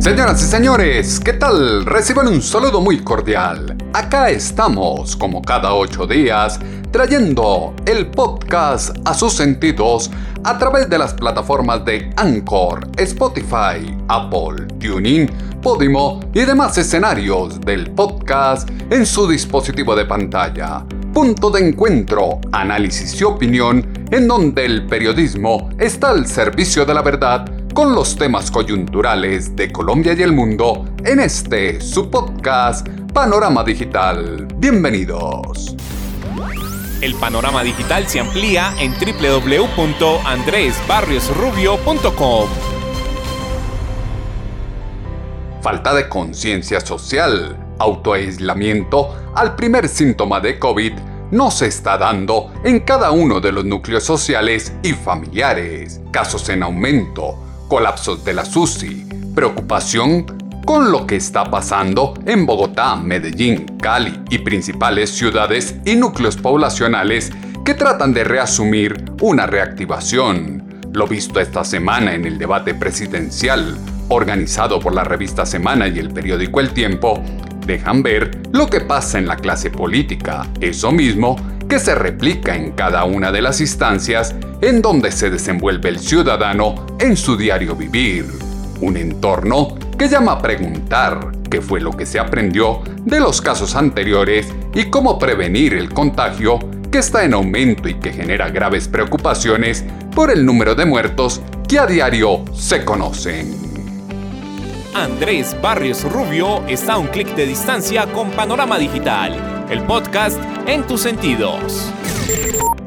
Señoras y señores, ¿qué tal? Reciban un saludo muy cordial. Acá estamos, como cada ocho días, trayendo el podcast a sus sentidos a través de las plataformas de Anchor, Spotify, Apple, TuneIn, Podimo y demás escenarios del podcast en su dispositivo de pantalla. Punto de encuentro, análisis y opinión en donde el periodismo está al servicio de la verdad con los temas coyunturales de Colombia y el mundo en este su podcast Panorama Digital. Bienvenidos. El panorama digital se amplía en www.andresbarriosrubio.com. Falta de conciencia social, autoaislamiento al primer síntoma de COVID no se está dando en cada uno de los núcleos sociales y familiares. Casos en aumento, colapsos de la SUSI, preocupación con lo que está pasando en Bogotá, Medellín, Cali y principales ciudades y núcleos poblacionales que tratan de reasumir una reactivación. Lo visto esta semana en el debate presidencial, organizado por la revista Semana y el periódico El Tiempo, dejan ver lo que pasa en la clase política, eso mismo que se replica en cada una de las instancias en donde se desenvuelve el ciudadano en su diario vivir. Un entorno que llama a preguntar qué fue lo que se aprendió de los casos anteriores y cómo prevenir el contagio que está en aumento y que genera graves preocupaciones por el número de muertos que a diario se conocen. Andrés Barrios Rubio está a un clic de distancia con Panorama Digital, el podcast en tus sentidos.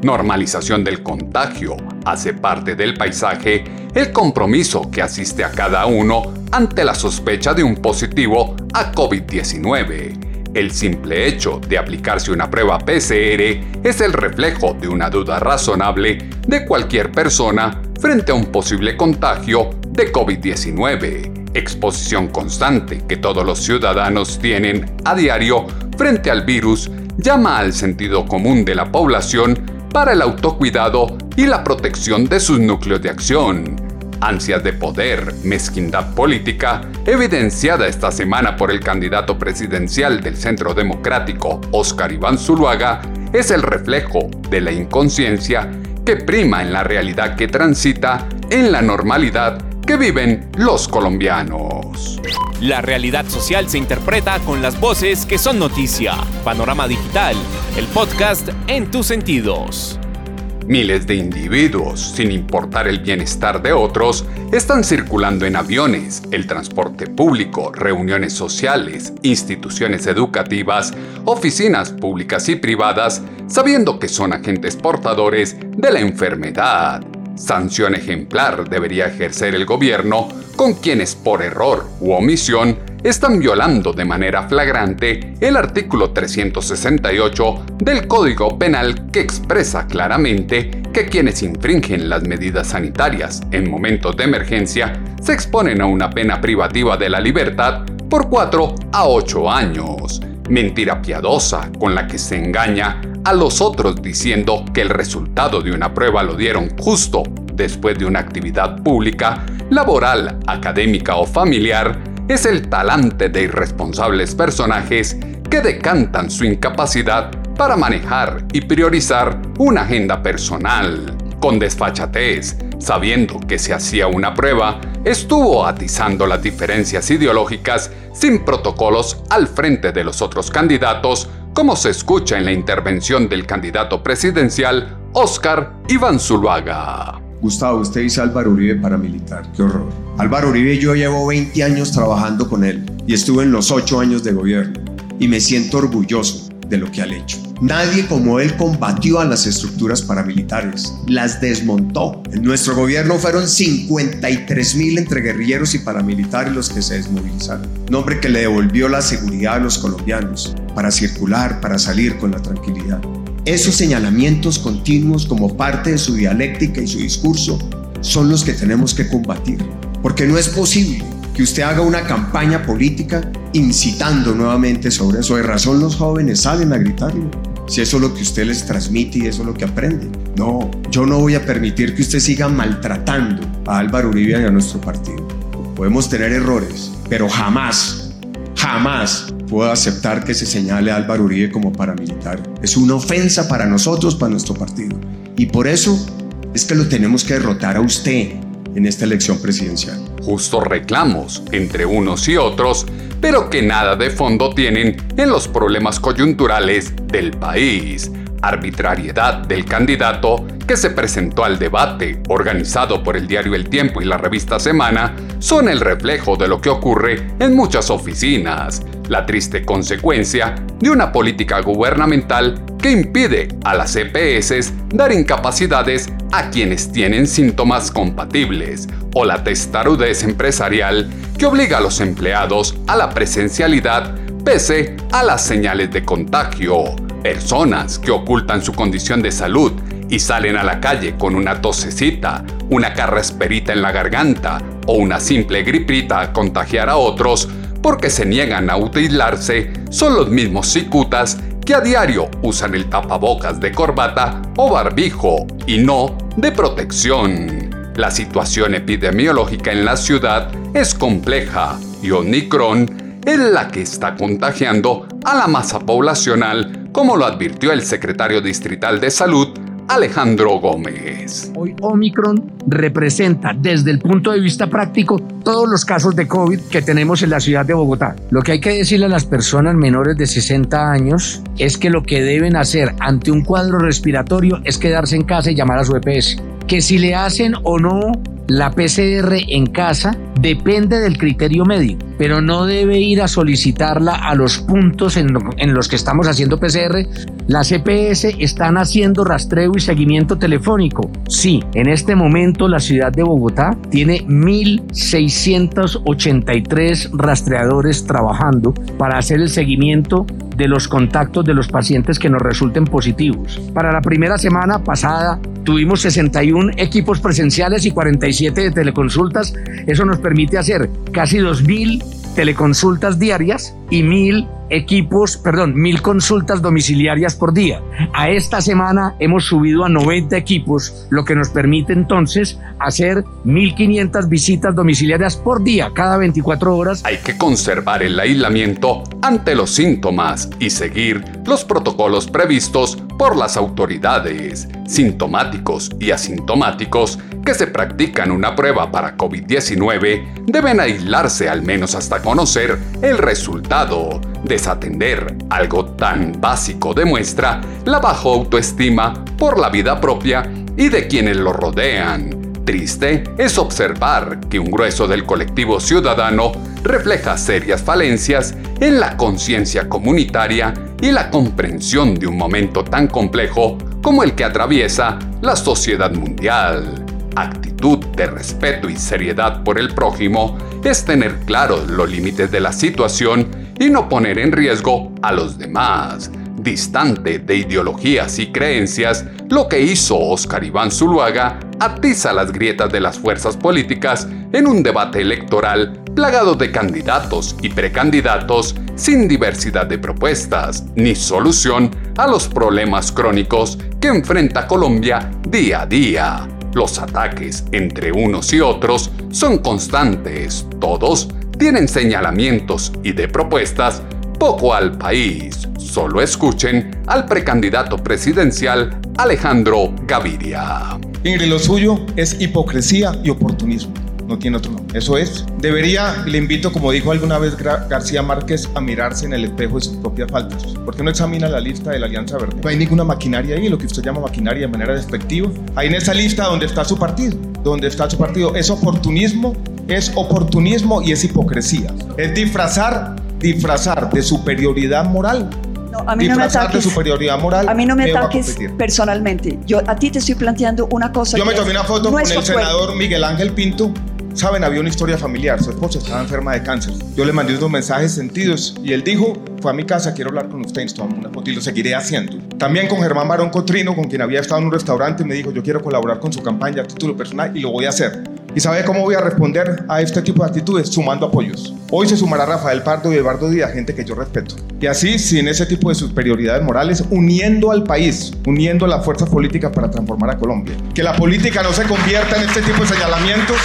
Normalización del contagio hace parte del paisaje el compromiso que asiste a cada uno ante la sospecha de un positivo a COVID-19. El simple hecho de aplicarse una prueba PCR es el reflejo de una duda razonable de cualquier persona frente a un posible contagio de COVID-19. Exposición constante que todos los ciudadanos tienen a diario frente al virus llama al sentido común de la población para el autocuidado y la protección de sus núcleos de acción. Ansias de poder, mezquindad política, evidenciada esta semana por el candidato presidencial del Centro Democrático, Óscar Iván Zuluaga, es el reflejo de la inconsciencia que prima en la realidad que transita en la normalidad que viven los colombianos. La realidad social se interpreta con las voces que son noticia. Panorama Digital, el podcast en tus sentidos. Miles de individuos, sin importar el bienestar de otros, están circulando en aviones, el transporte público, reuniones sociales, instituciones educativas, oficinas públicas y privadas, sabiendo que son agentes portadores de la enfermedad. Sanción ejemplar debería ejercer el gobierno con quienes por error u omisión están violando de manera flagrante el artículo 368 del Código Penal que expresa claramente que quienes infringen las medidas sanitarias en momentos de emergencia se exponen a una pena privativa de la libertad por 4 a 8 años. Mentira piadosa con la que se engaña a los otros diciendo que el resultado de una prueba lo dieron justo después de una actividad pública, laboral, académica o familiar, es el talante de irresponsables personajes que decantan su incapacidad para manejar y priorizar una agenda personal. Con desfachatez, sabiendo que se hacía una prueba, estuvo atizando las diferencias ideológicas sin protocolos al frente de los otros candidatos como se escucha en la intervención del candidato presidencial Oscar Iván Zuluaga. Gustavo, usted dice Álvaro Uribe paramilitar, qué horror. Álvaro Uribe yo llevo 20 años trabajando con él y estuve en los 8 años de gobierno y me siento orgulloso de lo que ha hecho. Nadie como él combatió a las estructuras paramilitares, las desmontó. En nuestro gobierno fueron 53 mil entre guerrilleros y paramilitares los que se desmovilizaron. Nombre que le devolvió la seguridad a los colombianos para circular, para salir con la tranquilidad. Esos señalamientos continuos como parte de su dialéctica y su discurso son los que tenemos que combatir, porque no es posible que usted haga una campaña política incitando nuevamente sobre eso. De razón los jóvenes salen a gritarlo. Si eso es lo que usted les transmite y eso es lo que aprende. No, yo no voy a permitir que usted siga maltratando a Álvaro Uribe y a nuestro partido. Podemos tener errores, pero jamás, jamás puedo aceptar que se señale a Álvaro Uribe como paramilitar. Es una ofensa para nosotros, para nuestro partido. Y por eso es que lo tenemos que derrotar a usted en esta elección presidencial. Justos reclamos entre unos y otros, pero que nada de fondo tienen en los problemas coyunturales del país. Arbitrariedad del candidato que se presentó al debate, organizado por el diario El Tiempo y la revista Semana, son el reflejo de lo que ocurre en muchas oficinas, la triste consecuencia de una política gubernamental que impide a las EPS dar incapacidades a quienes tienen síntomas compatibles o la testarudez empresarial que obliga a los empleados a la presencialidad pese a las señales de contagio. Personas que ocultan su condición de salud y salen a la calle con una tosecita, una carrasperita en la garganta o una simple gripita a contagiar a otros porque se niegan a utilizarse son los mismos cicutas que a diario usan el tapabocas de corbata o barbijo y no de protección. La situación epidemiológica en la ciudad es compleja y Omicron es la que está contagiando a la masa poblacional, como lo advirtió el secretario distrital de salud, Alejandro Gómez. Hoy Omicron representa desde el punto de vista práctico todos los casos de COVID que tenemos en la ciudad de Bogotá. Lo que hay que decirle a las personas menores de 60 años es que lo que deben hacer ante un cuadro respiratorio es quedarse en casa y llamar a su EPS. Que si le hacen o no la PCR en casa depende del criterio médico, pero no debe ir a solicitarla a los puntos en, los que estamos haciendo PCR. Las EPS están haciendo rastreo y seguimiento telefónico. Sí, en este momento la ciudad de Bogotá tiene 1.683 rastreadores trabajando para hacer el seguimiento de los contactos de los pacientes que nos resulten positivos. Para la primera semana pasada tuvimos 61 equipos presenciales y 47 de teleconsultas. Eso nos permite hacer casi 2.000 teleconsultas diarias y mil equipos, perdón, mil consultas domiciliarias por día. A esta semana hemos subido a 90 equipos, lo que nos permite entonces hacer 1500 visitas domiciliarias por día, cada 24 horas. Hay que conservar el aislamiento ante los síntomas y seguir los protocolos previstos por las autoridades. Sintomáticos y asintomáticos que se practican una prueba para COVID-19 deben aislarse al menos hasta conocer el resultado. Desatender algo tan básico demuestra la baja autoestima por la vida propia y de quienes lo rodean. Triste es observar que un grueso del colectivo ciudadano refleja serias falencias en la conciencia comunitaria y la comprensión de un momento tan complejo como el que atraviesa la sociedad mundial. Actitud de respeto y seriedad por el prójimo es tener claros los límites de la situación y no poner en riesgo a los demás. Distante de ideologías y creencias, lo que hizo Oscar Iván Zuluaga atiza las grietas de las fuerzas políticas en un debate electoral plagado de candidatos y precandidatos sin diversidad de propuestas ni solución a los problemas crónicos que enfrenta Colombia día a día. Los ataques entre unos y otros son constantes, todos tienen señalamientos y de propuestas poco al país. Solo escuchen al precandidato presidencial Alejandro Gaviria. Ingrid, lo suyo es hipocresía y oportunismo no tiene otro nombre. Eso es. Debería, le invito, como dijo alguna vez García Márquez, a mirarse en el espejo de sus propias faltas. ¿Por qué no examina la lista de la Alianza Verde? No hay ninguna maquinaria ahí, lo que usted llama maquinaria de manera despectiva. Ahí en esa lista donde está su partido, donde está su partido, es oportunismo, es oportunismo y es hipocresía. Es disfrazar, disfrazar de superioridad moral a mí no me ataques, de superioridad moral. A mí no me ataques personalmente. Yo a ti te estoy planteando una cosa. Yo me tomé una foto con el senador Miguel Ángel Pinto Saben, había una historia familiar. Su esposa estaba enferma de cáncer. Yo le mandé unos mensajes sentidos y él dijo, fue a mi casa, quiero hablar con usted, tomamos una foto y lo seguiré haciendo. También con Germán Barón Cotrino, con quien había estado en un restaurante, me dijo, yo quiero colaborar con su campaña a título personal y lo voy a hacer. ¿Y sabe cómo voy a responder a este tipo de actitudes? Sumando apoyos. Hoy se sumará Rafael Pardo y Eduardo Díaz, gente que yo respeto. Y así, sin ese tipo de superioridades morales, uniendo al país, uniendo la fuerza política para transformar a Colombia. Que la política no se convierta en este tipo de señalamientos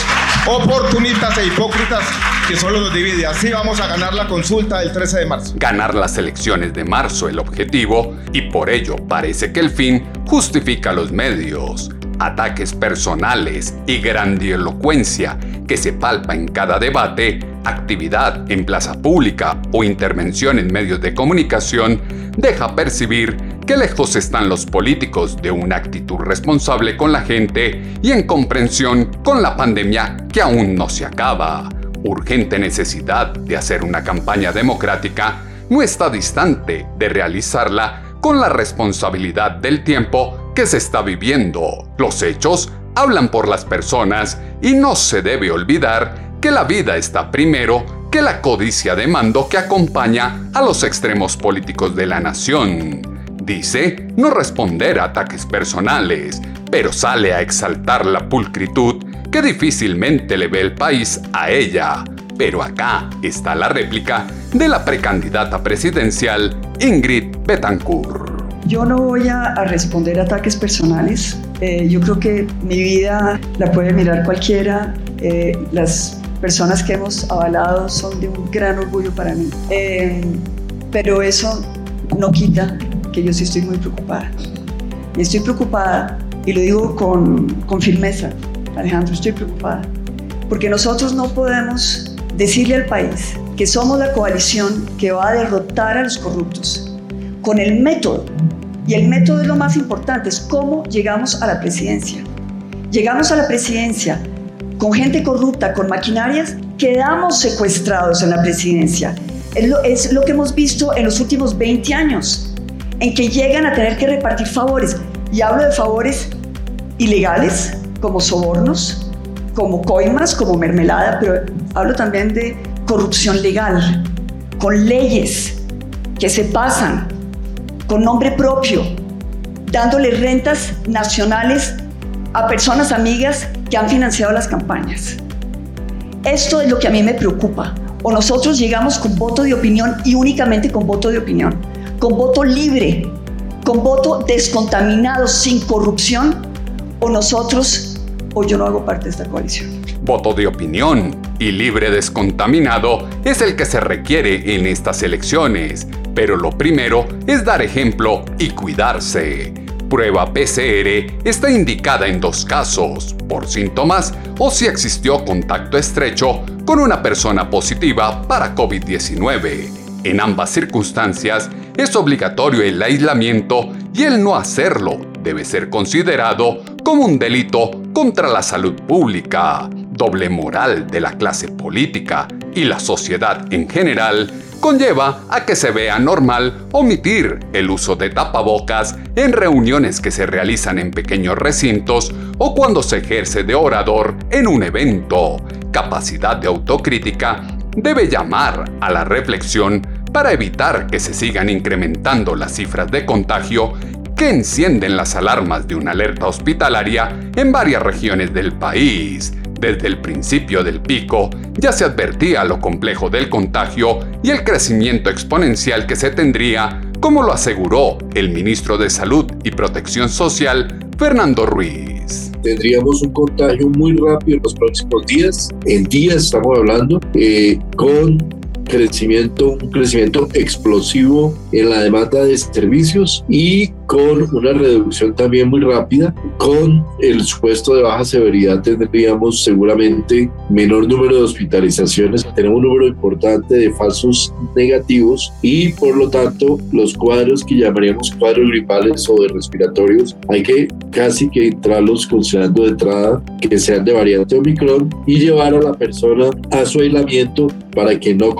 oportunistas e hipócritas que solo nos divide. Así vamos a ganar la consulta del 13 de marzo. Ganar las elecciones de marzo el objetivo y por ello parece que el fin justifica los medios ataques personales y grandilocuencia que se palpa en cada debate, actividad en plaza pública o intervención en medios de comunicación, deja percibir que lejos están los políticos de una actitud responsable con la gente y en comprensión con la pandemia que aún no se acaba. Urgente necesidad de hacer una campaña democrática no está distante de realizarla con la responsabilidad del tiempo que se está viviendo. Los hechos hablan por las personas y no se debe olvidar que la vida está primero que la codicia de mando que acompaña a los extremos políticos de la nación. Dice no responder a ataques personales, pero sale a exaltar la pulcritud que difícilmente le ve el país a ella. Pero acá está la réplica de la precandidata presidencial Ingrid Betancourt. Yo no voy a, responder ataques personales. Eh, yo creo que mi vida la puede mirar cualquiera. Eh, las personas que hemos avalado son de un gran orgullo para mí. Eh, pero eso no quita que yo sí estoy muy preocupada. Y estoy preocupada, y lo digo con, con firmeza, Alejandro, estoy preocupada. Porque nosotros no podemos decirle al país que somos la coalición que va a derrotar a los corruptos con el método y el método es lo más importante, es cómo llegamos a la presidencia. Llegamos a la presidencia con gente corrupta, con maquinarias, quedamos secuestrados en la presidencia. Es lo, es lo que hemos visto en los últimos 20 años, en que llegan a tener que repartir favores. Y hablo de favores ilegales, como sobornos, como coimas, como mermelada, pero hablo también de corrupción legal, con leyes que se pasan con nombre propio, dándole rentas nacionales a personas amigas que han financiado las campañas. Esto es lo que a mí me preocupa. O nosotros llegamos con voto de opinión y únicamente con voto de opinión, con voto libre, con voto descontaminado, sin corrupción, o nosotros, o yo no hago parte de esta coalición. Voto de opinión y libre descontaminado es el que se requiere en estas elecciones pero lo primero es dar ejemplo y cuidarse. Prueba PCR está indicada en dos casos, por síntomas o si existió contacto estrecho con una persona positiva para COVID-19. En ambas circunstancias es obligatorio el aislamiento y el no hacerlo debe ser considerado como un delito contra la salud pública. Doble moral de la clase política y la sociedad en general conlleva a que se vea normal omitir el uso de tapabocas en reuniones que se realizan en pequeños recintos o cuando se ejerce de orador en un evento. Capacidad de autocrítica debe llamar a la reflexión para evitar que se sigan incrementando las cifras de contagio que encienden las alarmas de una alerta hospitalaria en varias regiones del país. Desde el principio del pico ya se advertía lo complejo del contagio y el crecimiento exponencial que se tendría, como lo aseguró el ministro de Salud y Protección Social, Fernando Ruiz. Tendríamos un contagio muy rápido en los próximos días, en días estamos hablando, eh, con crecimiento, un crecimiento explosivo en la demanda de servicios y con una reducción también muy rápida. Con el supuesto de baja severidad tendríamos seguramente menor número de hospitalizaciones, tenemos un número importante de falsos negativos y por lo tanto los cuadros que llamaríamos cuadros gripales o de respiratorios hay que casi que entrarlos considerando de entrada que sean de variante Omicron y llevar a la persona a su aislamiento para que no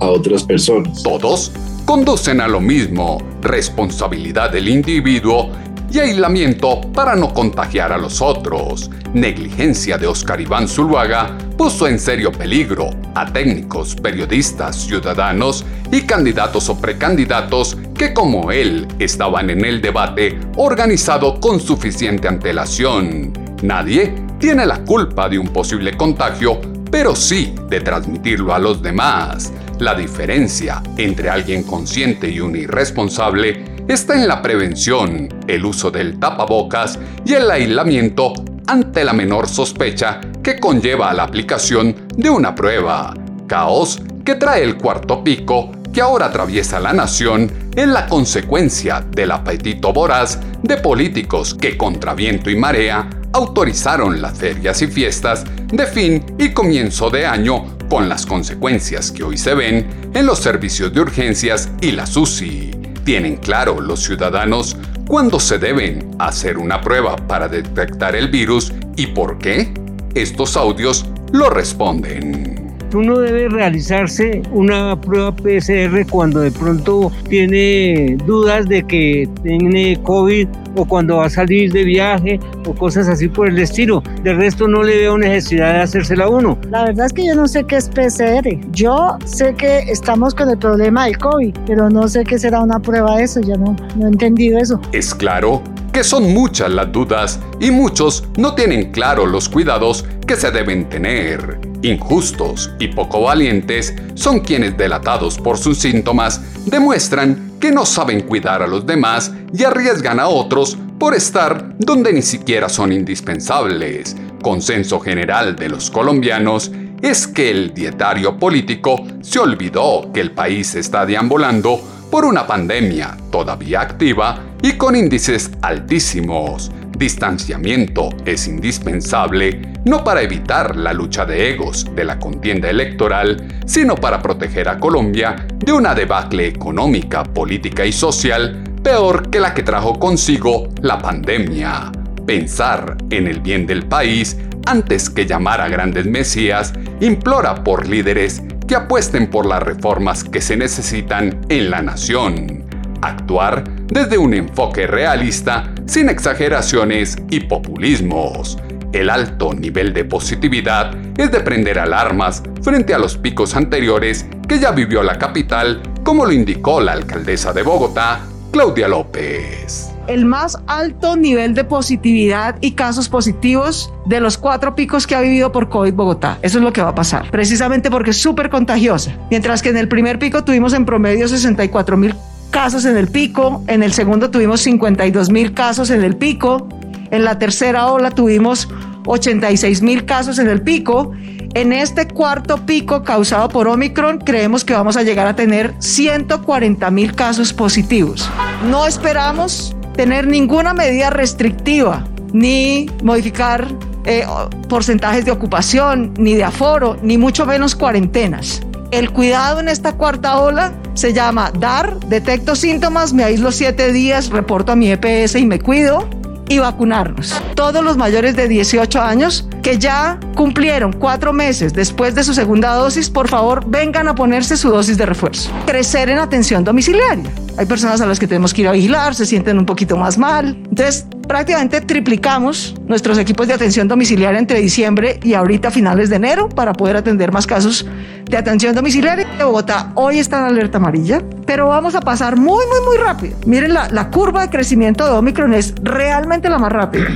a otras personas. Todos conducen a lo mismo, responsabilidad del individuo y aislamiento para no contagiar a los otros. Negligencia de Oscar Iván Zuluaga puso en serio peligro a técnicos, periodistas, ciudadanos y candidatos o precandidatos que como él estaban en el debate organizado con suficiente antelación. Nadie tiene la culpa de un posible contagio, pero sí de transmitirlo a los demás. La diferencia entre alguien consciente y un irresponsable está en la prevención, el uso del tapabocas y el aislamiento ante la menor sospecha que conlleva la aplicación de una prueba. Caos que trae el cuarto pico que ahora atraviesa la nación es la consecuencia del apetito voraz de políticos que contra viento y marea autorizaron las ferias y fiestas de fin y comienzo de año con las consecuencias que hoy se ven en los servicios de urgencias y la SUSI. Tienen claro los ciudadanos cuándo se deben hacer una prueba para detectar el virus y por qué. Estos audios lo responden uno debe realizarse una prueba PCR cuando de pronto tiene dudas de que tiene COVID o cuando va a salir de viaje o cosas así por el estilo. De resto no le veo necesidad de hacérsela uno. La verdad es que yo no sé qué es PCR. Yo sé que estamos con el problema del COVID, pero no sé qué será una prueba de eso. Ya no, no he entendido eso. Es claro que son muchas las dudas y muchos no tienen claro los cuidados que se deben tener. Injustos y poco valientes son quienes, delatados por sus síntomas, demuestran que no saben cuidar a los demás y arriesgan a otros por estar donde ni siquiera son indispensables. Consenso general de los colombianos es que el dietario político se olvidó que el país está deambulando por una pandemia todavía activa y con índices altísimos. Distanciamiento es indispensable no para evitar la lucha de egos de la contienda electoral, sino para proteger a Colombia de una debacle económica, política y social peor que la que trajo consigo la pandemia. Pensar en el bien del país antes que llamar a grandes mesías implora por líderes que apuesten por las reformas que se necesitan en la nación. Actuar desde un enfoque realista, sin exageraciones y populismos. El alto nivel de positividad es de prender alarmas frente a los picos anteriores que ya vivió la capital, como lo indicó la alcaldesa de Bogotá, Claudia López el más alto nivel de positividad y casos positivos de los cuatro picos que ha vivido por COVID Bogotá. Eso es lo que va a pasar, precisamente porque es súper contagiosa. Mientras que en el primer pico tuvimos en promedio 64 mil casos en el pico, en el segundo tuvimos 52 mil casos en el pico, en la tercera ola tuvimos 86 mil casos en el pico. En este cuarto pico causado por Omicron, creemos que vamos a llegar a tener 140 mil casos positivos. No esperamos tener ninguna medida restrictiva, ni modificar eh, porcentajes de ocupación, ni de aforo, ni mucho menos cuarentenas. El cuidado en esta cuarta ola se llama dar, detecto síntomas, me aíslo siete días, reporto a mi EPS y me cuido y vacunarnos. Todos los mayores de 18 años que ya cumplieron cuatro meses después de su segunda dosis, por favor vengan a ponerse su dosis de refuerzo. Crecer en atención domiciliaria. Hay personas a las que tenemos que ir a vigilar, se sienten un poquito más mal. Entonces, prácticamente triplicamos nuestros equipos de atención domiciliaria entre diciembre y ahorita finales de enero para poder atender más casos de atención domiciliaria. De Bogotá hoy está en alerta amarilla, pero vamos a pasar muy, muy, muy rápido. Miren, la, la curva de crecimiento de Omicron es realmente la más rápida.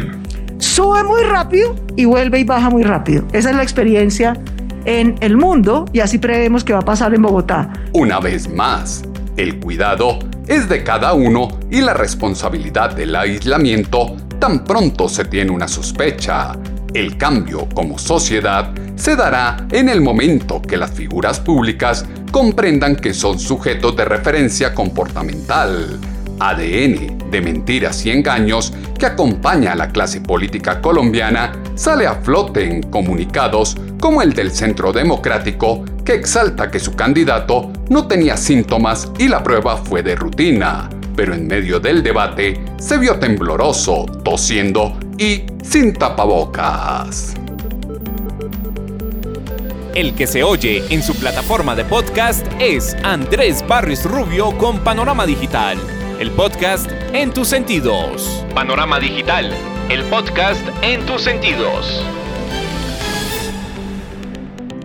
Sube muy rápido y vuelve y baja muy rápido. Esa es la experiencia en el mundo y así prevemos que va a pasar en Bogotá. Una vez más, el cuidado es de cada uno y la responsabilidad del aislamiento tan pronto se tiene una sospecha. El cambio como sociedad se dará en el momento que las figuras públicas comprendan que son sujetos de referencia comportamental, ADN de mentiras y engaños que acompaña a la clase política colombiana sale a flote en comunicados como el del Centro Democrático que exalta que su candidato no tenía síntomas y la prueba fue de rutina, pero en medio del debate se vio tembloroso, tosiendo y sin tapabocas. El que se oye en su plataforma de podcast es Andrés Barris Rubio con Panorama Digital, el podcast en tus sentidos. Panorama Digital, el podcast en tus sentidos.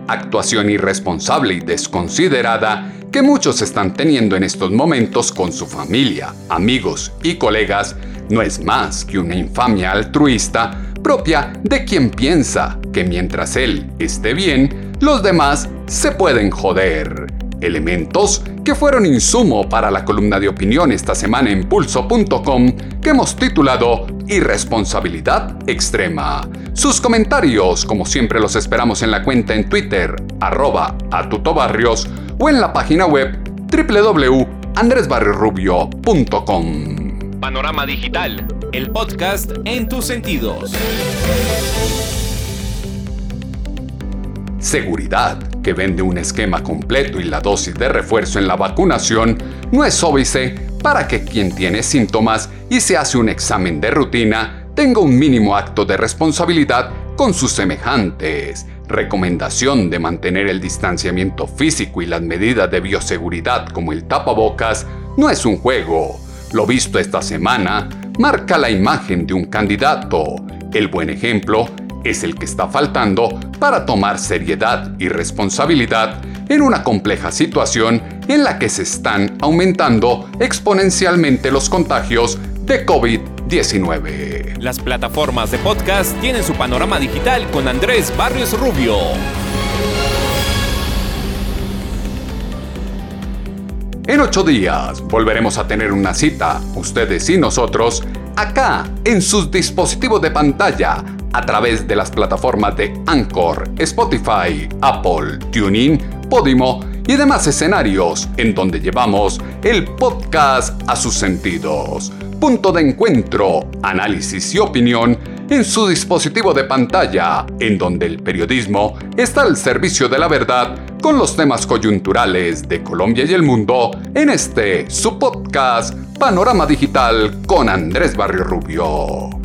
Actuación irresponsable y desconsiderada que muchos están teniendo en estos momentos con su familia, amigos y colegas no es más que una infamia altruista propia de quien piensa que mientras él esté bien, los demás se pueden joder. Elementos que fueron insumo para la columna de opinión esta semana en pulso.com que hemos titulado Irresponsabilidad Extrema. Sus comentarios, como siempre, los esperamos en la cuenta en Twitter, arroba atutobarrios, o en la página web www.andresbarriorubio.com. Panorama Digital, el podcast en tus sentidos. Seguridad, que vende un esquema completo y la dosis de refuerzo en la vacunación, no es óbice para que quien tiene síntomas y se hace un examen de rutina tenga un mínimo acto de responsabilidad con sus semejantes. Recomendación de mantener el distanciamiento físico y las medidas de bioseguridad como el tapabocas no es un juego lo visto esta semana marca la imagen de un candidato. El buen ejemplo es el que está faltando para tomar seriedad y responsabilidad en una compleja situación en la que se están aumentando exponencialmente los contagios de COVID-19. Las plataformas de podcast tienen su panorama digital con Andrés Barrios Rubio. En ocho días volveremos a tener una cita, ustedes y nosotros, acá en sus dispositivos de pantalla, a través de las plataformas de Anchor, Spotify, Apple, TuneIn, Podimo y demás escenarios en donde llevamos el podcast a sus sentidos. Punto de encuentro, análisis y opinión en su dispositivo de pantalla, en donde el periodismo está al servicio de la verdad con los temas coyunturales de Colombia y el mundo en este su podcast Panorama Digital con Andrés Barrio Rubio.